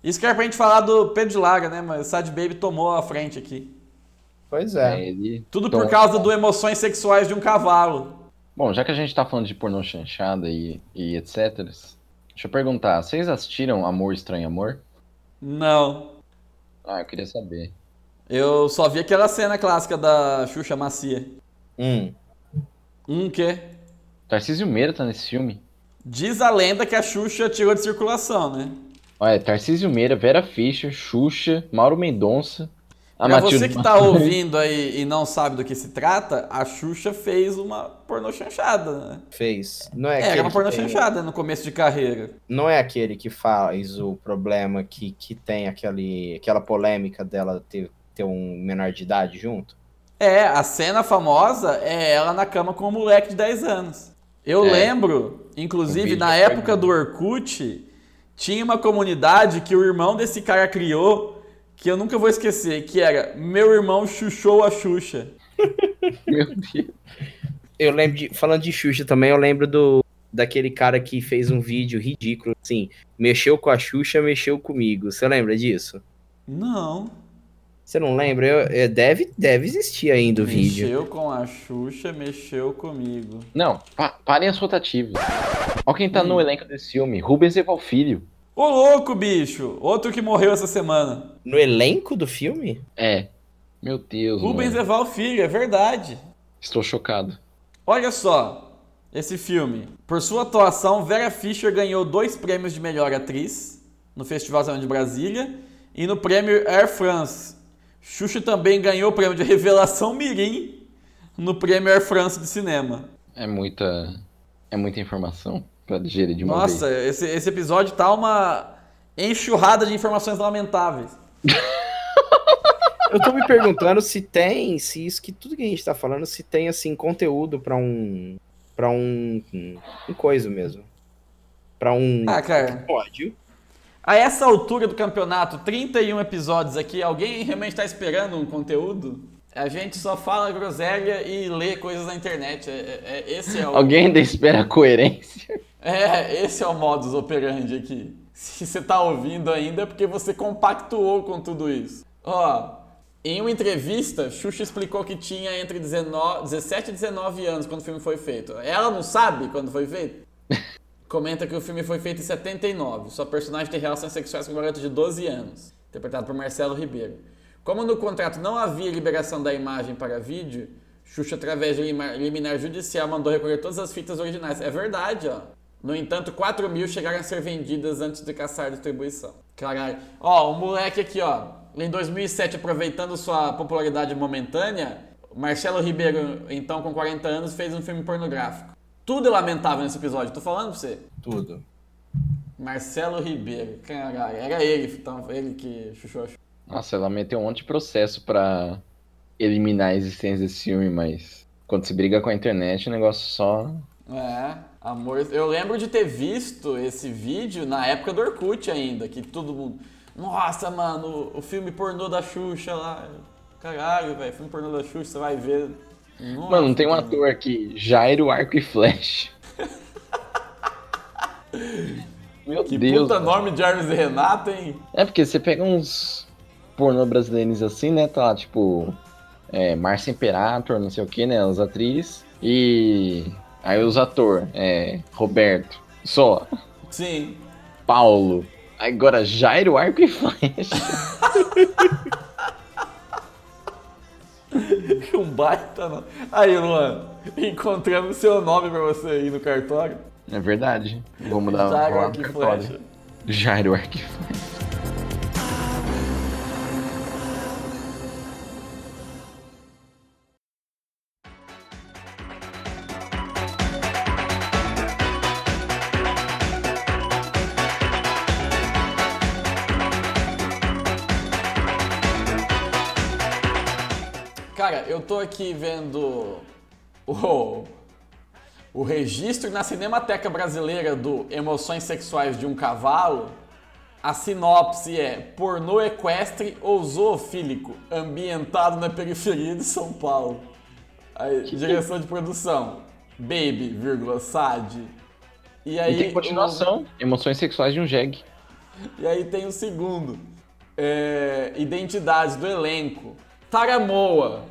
Isso que era pra gente falar do Pedro de Lara, né? Mas o Sad Baby tomou a frente aqui. Pois É, é. ele... Tudo Tom- por causa do emoções sexuais de um cavalo. Bom, já que a gente tá falando de pornô chanchada e, e etc. Deixa eu perguntar, vocês assistiram Amor Estranho Amor? Não. Ah, eu queria saber. Eu só vi aquela cena clássica da Xuxa Macia. Hum. Um que Tarcísio Meira tá nesse filme? diz a lenda que a Xuxa tirou de circulação, né? Olha, Tarcísio Meira, Vera Fischer, Xuxa, Mauro Mendonça. A Pra Matilde você que tá ouvindo aí e não sabe do que se trata, a Xuxa fez uma pornô chanchada, né? Fez. Não é, É, aquele era uma pornô tem- chanchada no começo de carreira. Não é aquele que faz o problema que, que tem aquele, aquela polêmica dela ter, ter um menor de idade junto? É, a cena famosa é ela na cama com um moleque de 10 anos. Eu É. lembro, inclusive, na época do Orkut, tinha uma comunidade que o irmão desse cara criou, que eu nunca vou esquecer, que era Meu irmão chuchou a Xuxa. Meu Deus. Eu lembro de. Falando de Xuxa também, eu lembro do daquele cara que fez um vídeo ridículo, assim, mexeu com a Xuxa, mexeu comigo. Você lembra disso? Não. Você não lembra? Eu- é, deve, deve existir ainda o vídeo. Mexeu com a Xuxa, mexeu comigo. Não, pa- parem as rotativas. Olha quem tá Hum. no elenco desse filme. Rubens Eval Filho. Ô louco, bicho! Outro que morreu essa semana. No elenco do filme? É. Meu Deus, Rubens mano. Eval Filho, é verdade. Estou chocado. Olha só, esse filme. Por sua atuação, Vera Fischer ganhou dois prêmios de melhor atriz no Festival de Brasília e no prêmio Air France. Xuxa também ganhou o prêmio de Revelação Mirim no prêmio Air France de cinema. É muita. É muita informação pra digerir de uma Nossa, vez. esse, esse episódio tá uma enxurrada de informações lamentáveis. Eu tô me perguntando se tem, se isso que tudo que a gente tá falando, se tem assim conteúdo pra um para um, um coisa mesmo. Pra um Ah, cara. pódio. A essa altura do campeonato, 31 episódios aqui, alguém realmente está esperando um conteúdo? A gente só fala groselha e lê coisas na internet. É, é- é- esse é o, Alguém ainda espera coerência? É, esse é o modus operandi aqui. Se você tá ouvindo ainda é porque você compactuou com tudo isso. Ó, em uma entrevista, Xuxa explicou que tinha entre 19, 17 e 19 anos quando o filme foi feito. Ela não sabe quando foi feito? Comenta que o filme foi feito em 79. Sua personagem tem relações sexuais com um garoto de 12 anos, interpretado por Marcelo Ribeiro. Como no contrato não havia liberação da imagem para vídeo, Xuxa, através de liminar judicial, mandou recolher todas as fitas originais. É verdade, ó. No entanto, 4 mil chegaram a ser vendidas antes de caçar a distribuição. Caralho. Ó, o moleque aqui, ó. Em 2007, aproveitando sua popularidade momentânea, Marcelo Ribeiro, então com 40 anos, fez um filme pornográfico. Tudo é lamentável nesse episódio, tô falando pra você. Tudo. Marcelo Ribeiro, caralho. Era ele, então, ele que chuchou. Nossa, ela meteu um monte de processo pra eliminar a existência desse filme, mas quando se briga com a internet, o negócio só. É, amor. Eu lembro de ter visto esse vídeo na época do Orkut ainda, que todo mundo. Nossa, mano, o filme pornô da Xuxa lá. Caralho, velho, filme pornô da Xuxa, você vai ver. Nossa, Mano, tem um cara. ator aqui, Jairo Arco e Flash. Meu Que Deus. puta mano. nome de Hermes e Renato, hein? É porque você pega uns pornô brasileiros assim, né? Tá lá, tipo, é, Márcia Imperator, não sei o que, né? As atrizes. E aí os atores, é, Roberto, só, Sim. Paulo. Agora Jairo Arco e Flecha. Um baita nome. Aí, Luan, encontramos seu nome pra você aí no cartório. É verdade. Vou mudar Jairo vou lá Arco no e cartório. Flecha. Jairo Arco e Flecha. Tô aqui vendo o, o registro na Cinemateca Brasileira do Emoções Sexuais de um Cavalo. A sinopse é pornô equestre ou zoofílico, ambientado na periferia de São Paulo. Aí, direção de produção, Baby, vírgula, Sad. E aí, E tem continuação. Emoções sexuais de um jegue. e aí tem o segundo. É, identidades do elenco. Taramoa.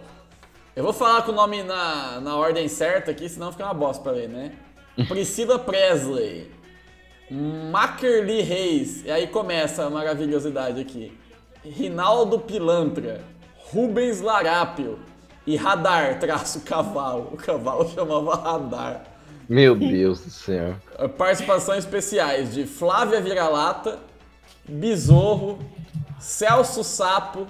Eu vou falar com o nome na, na ordem certa aqui, senão fica uma bosta pra ler, né? Priscila Presley. Makerly Reis. E aí começa a maravilhosidade aqui. Rinaldo Pilantra. Rubens Larápio. E Radar, traço cavalo. O cavalo chamava Radar. Meu Deus do céu. Participações especiais de Flávia Vira-Lata, Besouro, Celso Sapo,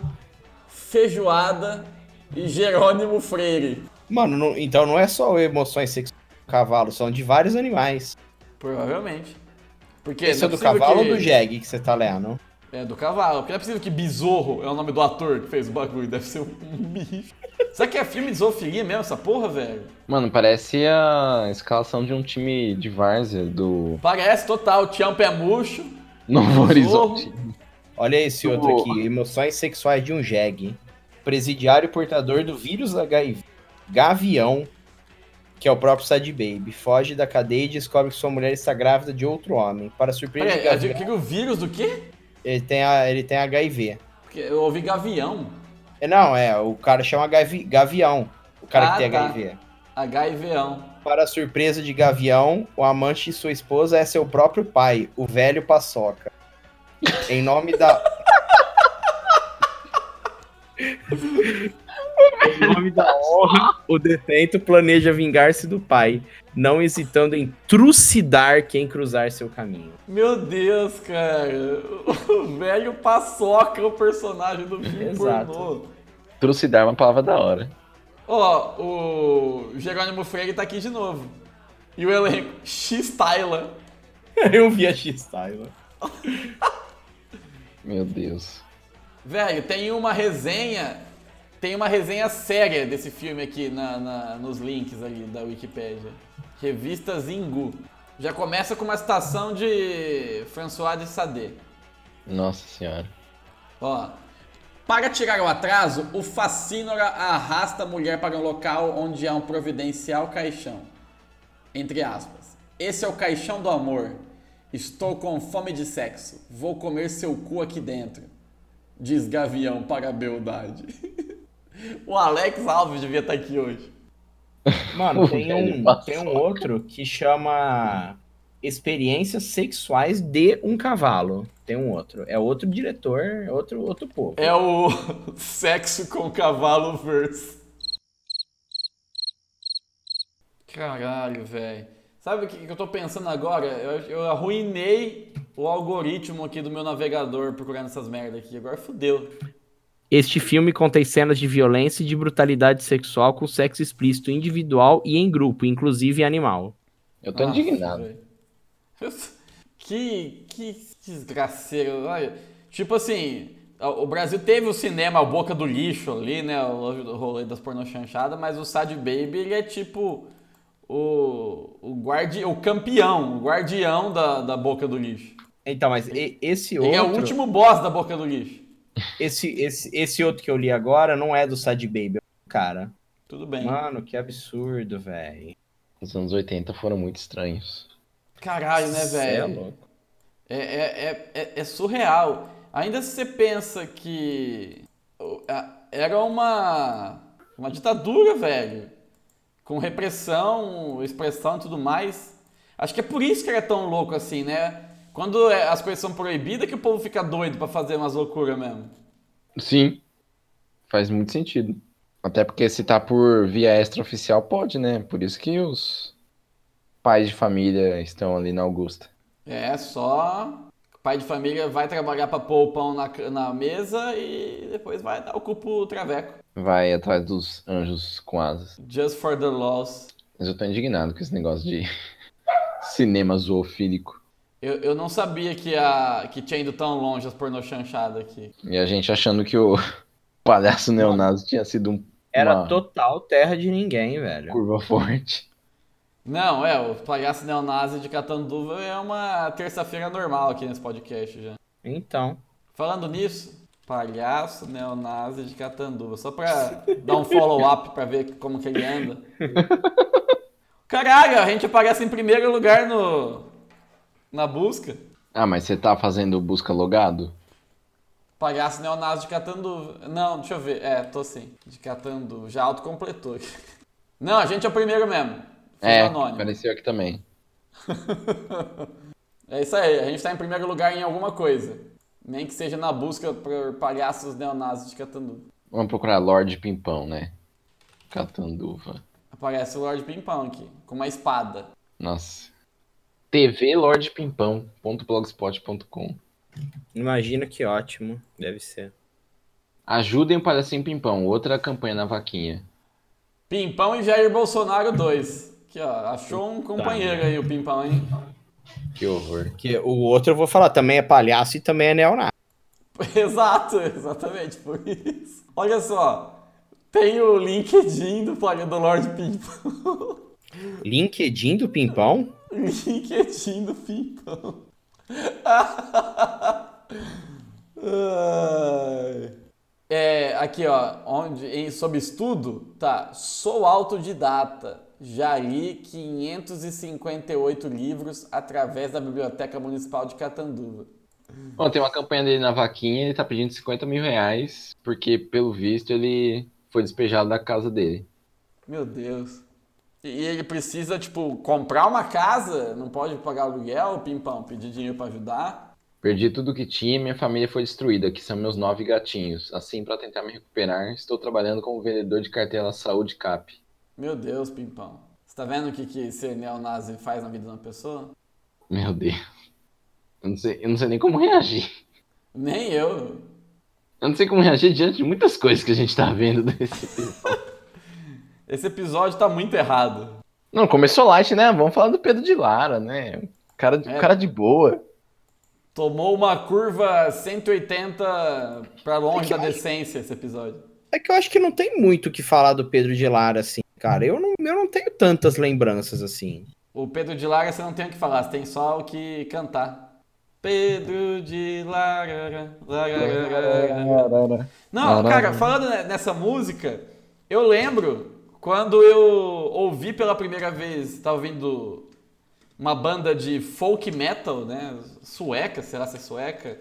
Feijoada e Jerônimo Freire. Mano, não- então não é só emoções sexuais do cavalo, são de vários animais. Provavelmente. Porque Esse é do possível cavalo que... ou do jegue que você tá lendo? É, do cavalo. Porque não é possível que Besouro é o nome do ator que fez o bagulho. Deve ser um bicho. Será que é filme de zoofilia mesmo, essa porra, velho? Mano, parece a escalação de um time de várzea do Parece total. Tião Pé Murcho. Novo. Horizonte. Olha esse outro aqui, emoções sexuais de um jegue. Presidiário portador do vírus HIV. Gavião, que é o próprio Sad Baby, foge da cadeia e descobre que sua mulher está grávida de outro homem. Para surpresa de Peraí, é de- Gavião, que que o vírus do quê? ele tem, a, ele tem HIV. Porque Eu ouvi gavião. É, Não, é, o cara chama Gavi- Gavião, o cara Ah, que tem tá. HIV. HIVão. Para surpresa de Gavião, o amante de sua esposa é seu próprio pai, o velho Paçoca. Em nome da. Em nome da honra, o detento planeja vingar-se do pai, não hesitando em trucidar quem cruzar seu caminho. Meu Deus, cara. O velho paçoca é o personagem do filme Exato. pornô. Trucidar é uma palavra da hora. Ó, o Jerônimo Freire tá aqui de novo. E o elenco, X-Tyla. Eu vi a X-Tyler. Meu Deus. Velho, tem uma resenha. Tem uma resenha séria desse filme aqui na, na- nos links ali da Wikipédia. Revista Zingu. Já começa com uma citação de François de Sade. Nossa senhora. Ó. Para tirar o atraso, o facínora arrasta a mulher para um local onde há um providencial caixão. Entre aspas. Esse é o caixão do amor. Estou com fome de sexo. Vou comer seu cu aqui dentro. Diz Gavião para a beldade. o Alex Alves devia estar aqui hoje. Mano, tem um, tem um outro que chama Experiências Sexuais de um Cavalo. Tem um outro. É outro diretor, é outro, outro povo. É o sexo com cavalo verse. Caralho, velho. Sabe o que, que eu tô pensando agora? Eu, eu arruinei o algoritmo aqui do meu navegador procurando essas merdas aqui. Agora fudeu. Este filme contém cenas de violência e de brutalidade sexual com sexo explícito individual e em grupo, inclusive animal. Eu tô Nossa, indignado. Que, que desgraceiro. Tipo assim, o Brasil teve o cinema a boca do lixo ali, né? O rolê das pornochanchadas, mas o Sad Baby, ele é tipo o, o, guardi, o campeão, o guardião da, da boca do lixo. Então, mas e- esse Ele outro, é o último boss da boca do lixo. esse, esse, esse outro que eu li agora não é do Sad Baby, é um cara. Tudo bem. Mano, que absurdo, velho. Os anos 80 foram muito estranhos. Caralho, né, é velho? É, é, é, é, é surreal. Ainda se você pensa que era uma, uma ditadura, velho. Com repressão, expressão e tudo mais. Acho que é por isso que era tão louco assim, né? Quando é- as coisas são proibidas que o povo fica doido pra fazer umas loucuras mesmo. Sim. Faz muito sentido. Até porque se tá por via extraoficial, pode, né? Por isso que os pais de família estão ali na Augusta. É só. O pai de família vai trabalhar pra pôr o pão na, na mesa e depois vai dar o cu pro traveco. Vai atrás dos anjos com asas. Just for the loss. Mas eu tô indignado com esse negócio de cinema zoofílico. Eu, eu não sabia que, a, que tinha ido tão longe as pornochanchadas aqui. E a gente achando que o palhaço neonazi tinha sido um, Era uma total terra de ninguém, velho. curva forte. Não, é, o palhaço neonazi de Catanduva é uma terça-feira normal aqui nesse podcast já. Então. Falando nisso, palhaço neonazi de Catanduva, só pra dar um follow-up pra ver como que ele anda. Caralho, a gente aparece em primeiro lugar no na busca. Ah, mas você tá fazendo busca logado? Palhaço neonazi de Catanduva. Não, deixa eu ver. É, tô sim. De Catanduva. Já autocompletou. Não, a gente é o primeiro mesmo. Fiz É, anônimo. apareceu aqui também. É isso aí, a gente tá em primeiro lugar em alguma coisa. Nem que seja na busca por palhaços neonazis de Catanduva. Vamos procurar Lorde Pimpão, né? Catanduva. Aparece o Lorde Pimpão aqui, com uma espada. Nossa. tvlordepimpão.blogspot.com Imagina que ótimo. Deve ser. Ajudem o Palhacinho Pimpão, outra campanha na vaquinha. Pimpão e Jair Bolsonaro 2. Aqui, ó. Achou um companheiro aí, o Pimpão, hein? Que horror. Porque o outro eu vou falar, também é palhaço e também é neonazi. Exato, exatamente, por isso. Olha só. Tem o LinkedIn do, palha- do Lord Pimpão. LinkedIn do Pimpão? LinkedIn do Pimpão. É, aqui ó, onde, em, sob estudo, tá, sou autodidata, já li 558 livros através da Biblioteca Municipal de Catanduva. Bom, tem uma campanha dele na vaquinha, ele tá pedindo 50 mil reais, porque, pelo visto, ele foi despejado da casa dele. Meu Deus. E ele precisa, tipo, comprar uma casa, não pode pagar aluguel, Pimpão, pedir dinheiro pra ajudar. Perdi tudo que tinha e minha família foi destruída, que são meus nove gatinhos. Assim, para tentar me recuperar, estou trabalhando como vendedor de cartela saúde CAP. Meu Deus, Pimpão. Você tá vendo o que, que ser neonazi faz na vida de uma pessoa? Meu Deus. Eu não sei, eu não sei nem como reagir. Nem eu. Eu não sei como reagir diante de muitas coisas que a gente tá vendo desse episódio. Esse episódio tá muito errado. Não, começou light, né? Vamos falar do Pedro de Lara, né? Cara, de- É. cara de boa. Tomou uma curva 180 pra longe da decência esse episódio. É que eu acho que não tem muito o que falar do Pedro de Lara, assim, cara. Eu não, eu não tenho tantas lembranças assim. O Pedro de Lara você não tem o que falar, você tem só o que cantar. Pedro de Lara. Lara. Não, cara, falando ne- nessa música, eu lembro quando eu ouvi pela primeira vez, tava ouvindo uma banda de folk metal, né? Sueca, será se é sueca?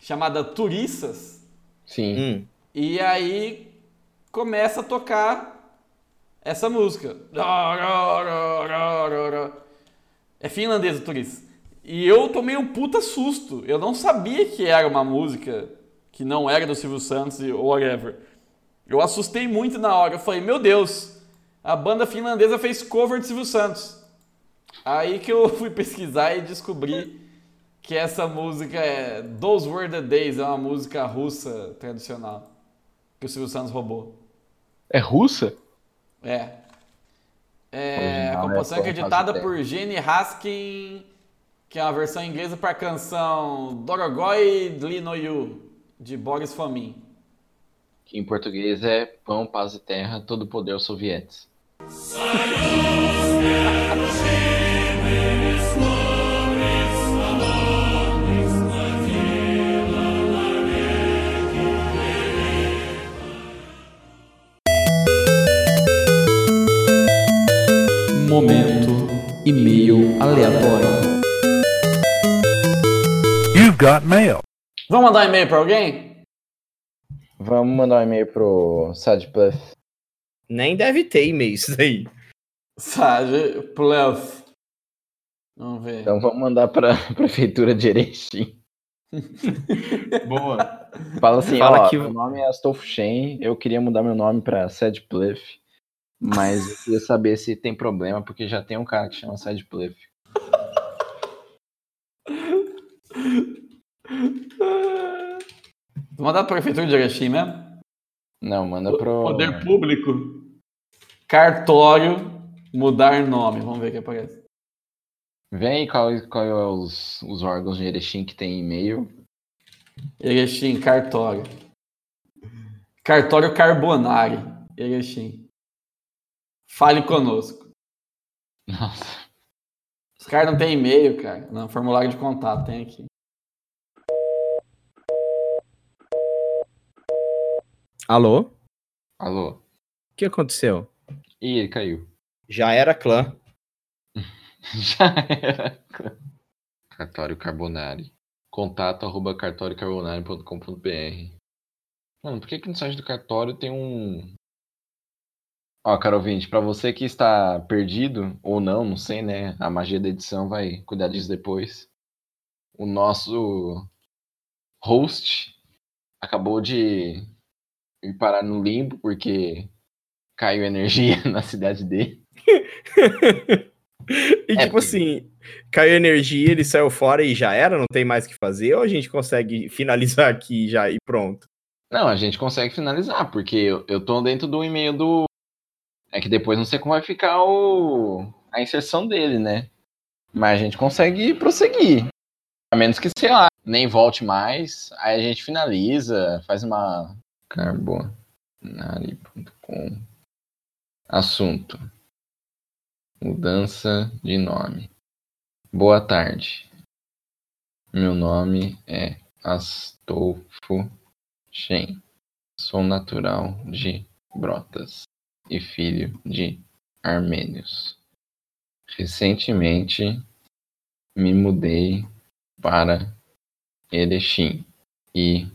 Chamada Turissas. Sim. Hum. E aí começa a tocar essa música. É finlandesa, Turis. E eu tomei um puta susto. Eu não sabia que era uma música que não era do Silvio Santos e whatever. Eu assustei muito na hora. Eu falei, meu Deus, a banda finlandesa fez cover de Silvio Santos. Aí que eu fui pesquisar e descobri que essa música é Those Were the Days, é uma música russa tradicional que o Silvio Santos roubou. É russa? É. É, a composição é acreditada por Jenny Haskin, que é uma versão inglesa para a canção Dorogoy Dlinoyu, de Boris Fomin. Que em português é pão, paz e terra, todo poder aos sovietes. Momento e-mail aleatório. You've got mail. Vamos mandar um e-mail para alguém? Vamos mandar um e-mail pro Sadplus. Nem deve ter e-mail isso daí. Sage Pluff. Vamos ver. Então vamos mandar pra Prefeitura de Erechim. Boa. Fala assim, Fala ó, que- meu nome é Astolfo Shen, eu queria mudar meu nome pra Sadpluff, mas eu queria saber se tem problema, porque já tem um cara que chama Sadpluff. Vou mandar para a Prefeitura de Erechim mesmo? Não, manda pro... Poder Público. Cartório, mudar nome. Vamos ver o que aparece. Vem qual, qual é os, os órgãos de Erechim que tem e-mail. Erechim, cartório. Cartório Carbonari. Erechim. Fale conosco. Nossa. Os caras não têm e-mail, cara. Não, formulário de contato tem aqui. Alô? O Alô? que aconteceu? Ih, ele caiu. Já era clã. Já era. Cartório Carbonari. Contato arroba cartórioCarbonari.com.br Mano, por que que no site do cartório tem um... Ó, caro ouvinte, pra você que está perdido, ou não, não sei, né? A magia da edição vai cuidar disso depois. O nosso host acabou de ir parar no limbo porque caiu energia na cidade dele. E É, tipo assim, caiu energia, ele saiu fora e já era, não tem mais o que fazer, ou a gente consegue finalizar aqui já e pronto? Não, a gente consegue finalizar, porque eu, eu tô dentro do e-mail do. É que depois não sei como vai ficar o... a inserção dele, né? Mas a gente consegue prosseguir. A menos que, sei lá, nem volte mais. Aí a gente finaliza, faz uma. Carbonari.com. Assunto: Mudança de nome. Boa tarde. Meu nome é Astolfo Shen. Sou natural de Brotas e filho de armênios. Recentemente me mudei para Erechim e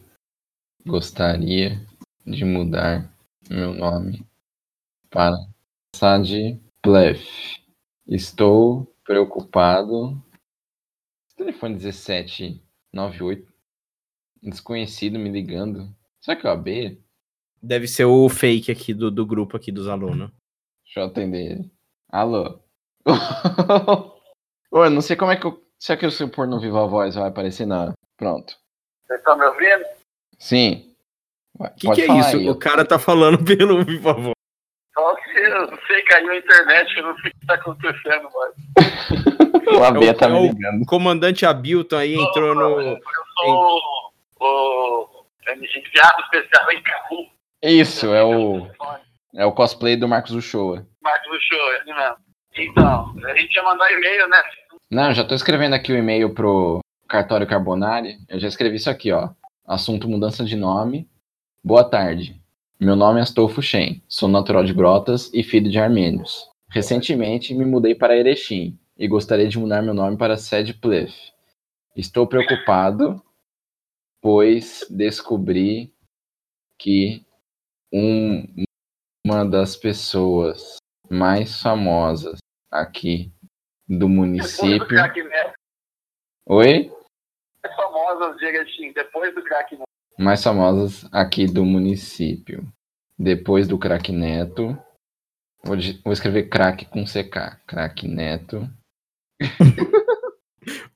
gostaria de mudar meu nome para Sadplef. Estou preocupado. Telefone 1798 desconhecido me ligando. Será que é o AB? Deve ser o fake aqui do, do grupo aqui dos alunos. Deixa eu atender ele. Alô? Ô, eu não sei como é que eu. Será que se eu pôr no Viva Voz vai aparecer? Não. Pronto. Vocês estão me ouvindo? Sim. O que, que é isso? O cara tá falando pelo Viva Voz. Só que eu não sei, caiu a internet, eu não sei o que tá acontecendo, mas. O AB É tá é me o- ligando. O comandante Abilton aí entrou no. Eu sou o, o enviado especial em Cabu. Isso, é o. É o cosplay do Marcos Uchoa. Marcos show, ele mesmo. Então, a gente ia mandar e-mail, né? Não, já tô escrevendo aqui o e-mail pro Cartório Carbonari. Eu já escrevi isso aqui, ó. Assunto mudança de nome. Boa tarde. Meu nome é Astolfo Shen. Sou natural de Brotas e filho de armênios. Recentemente me mudei para Erechim e gostaria de mudar meu nome para Sede Plef. Estou preocupado, pois descobri que um- uma das pessoas mais famosas aqui do Depois do município. Oi? é famosa de Erechim, depois do Cracknet. Mais famosas aqui do município. Depois do craque Neto. Vou, vou escrever craque com CK. Craque Neto.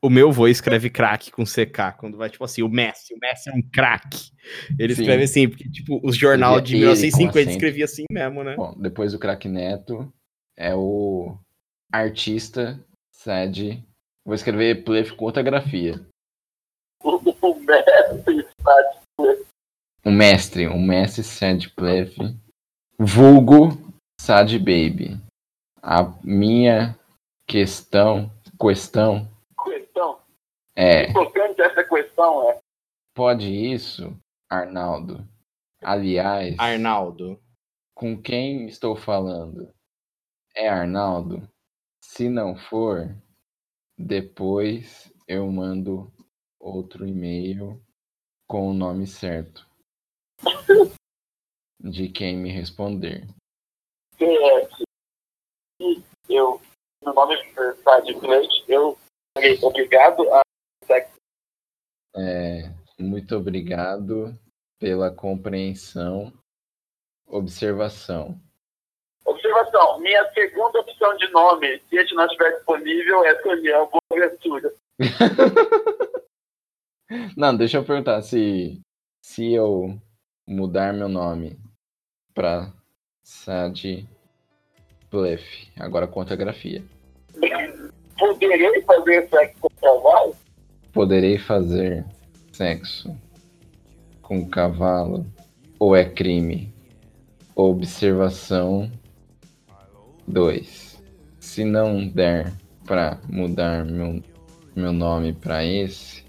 O meu vô escreve craque com CK, quando vai, tipo assim, o Messi, o Messi é um craque. Ele Sim. escreve assim, porque, tipo, os jornal Ele- de ele com 1950 acento. escrevia assim mesmo, né? Bom, depois do craque Neto é o artista sede. Vou escrever plef com outra grafia. O, o mestre O mestre, o mestre Sad Plef. Vulgo Sad Baby. A minha questão questão. É Importante essa questão é. Pode isso, Arnaldo? Aliás, Arnaldo. com quem estou falando? É Arnaldo? Se não for, depois eu mando outro e-mail com o nome certo de quem me responder. PS. E eu, meu nome está de Plate, eu serei obrigado a. É, muito obrigado pela compreensão. Observação. Observação: minha segunda opção de nome, se este não estiver disponível, é Daniel Boaventura. Não, deixa eu perguntar se se eu mudar meu nome pra Sad Bluff, agora contra a grafia. Poderei fazer sexo com cavalo? Poderei fazer sexo com cavalo ou é crime? Observação 2. Se não der pra mudar meu, meu nome pra esse,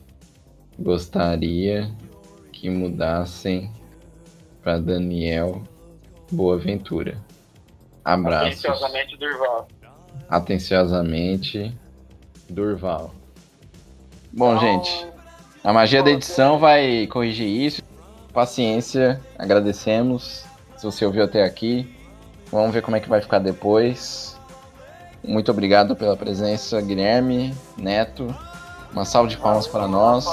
gostaria que mudassem pra Daniel Boaventura. Abraços. Atenciosamente, Durval. Atenciosamente, Durval. Bom, gente, a magia da edição vai corrigir isso. Paciência, agradecemos. Se você ouviu até aqui, vamos ver como é que vai ficar depois. Muito obrigado pela presença, Guilherme, Neto. Uma salva de palmas para nós.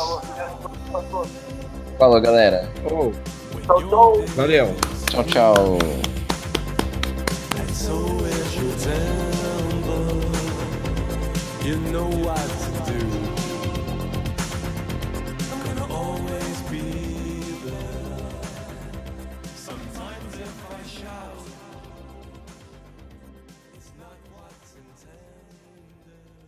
Falou, galera. Oh, valeu. Tchau, tchau. You know what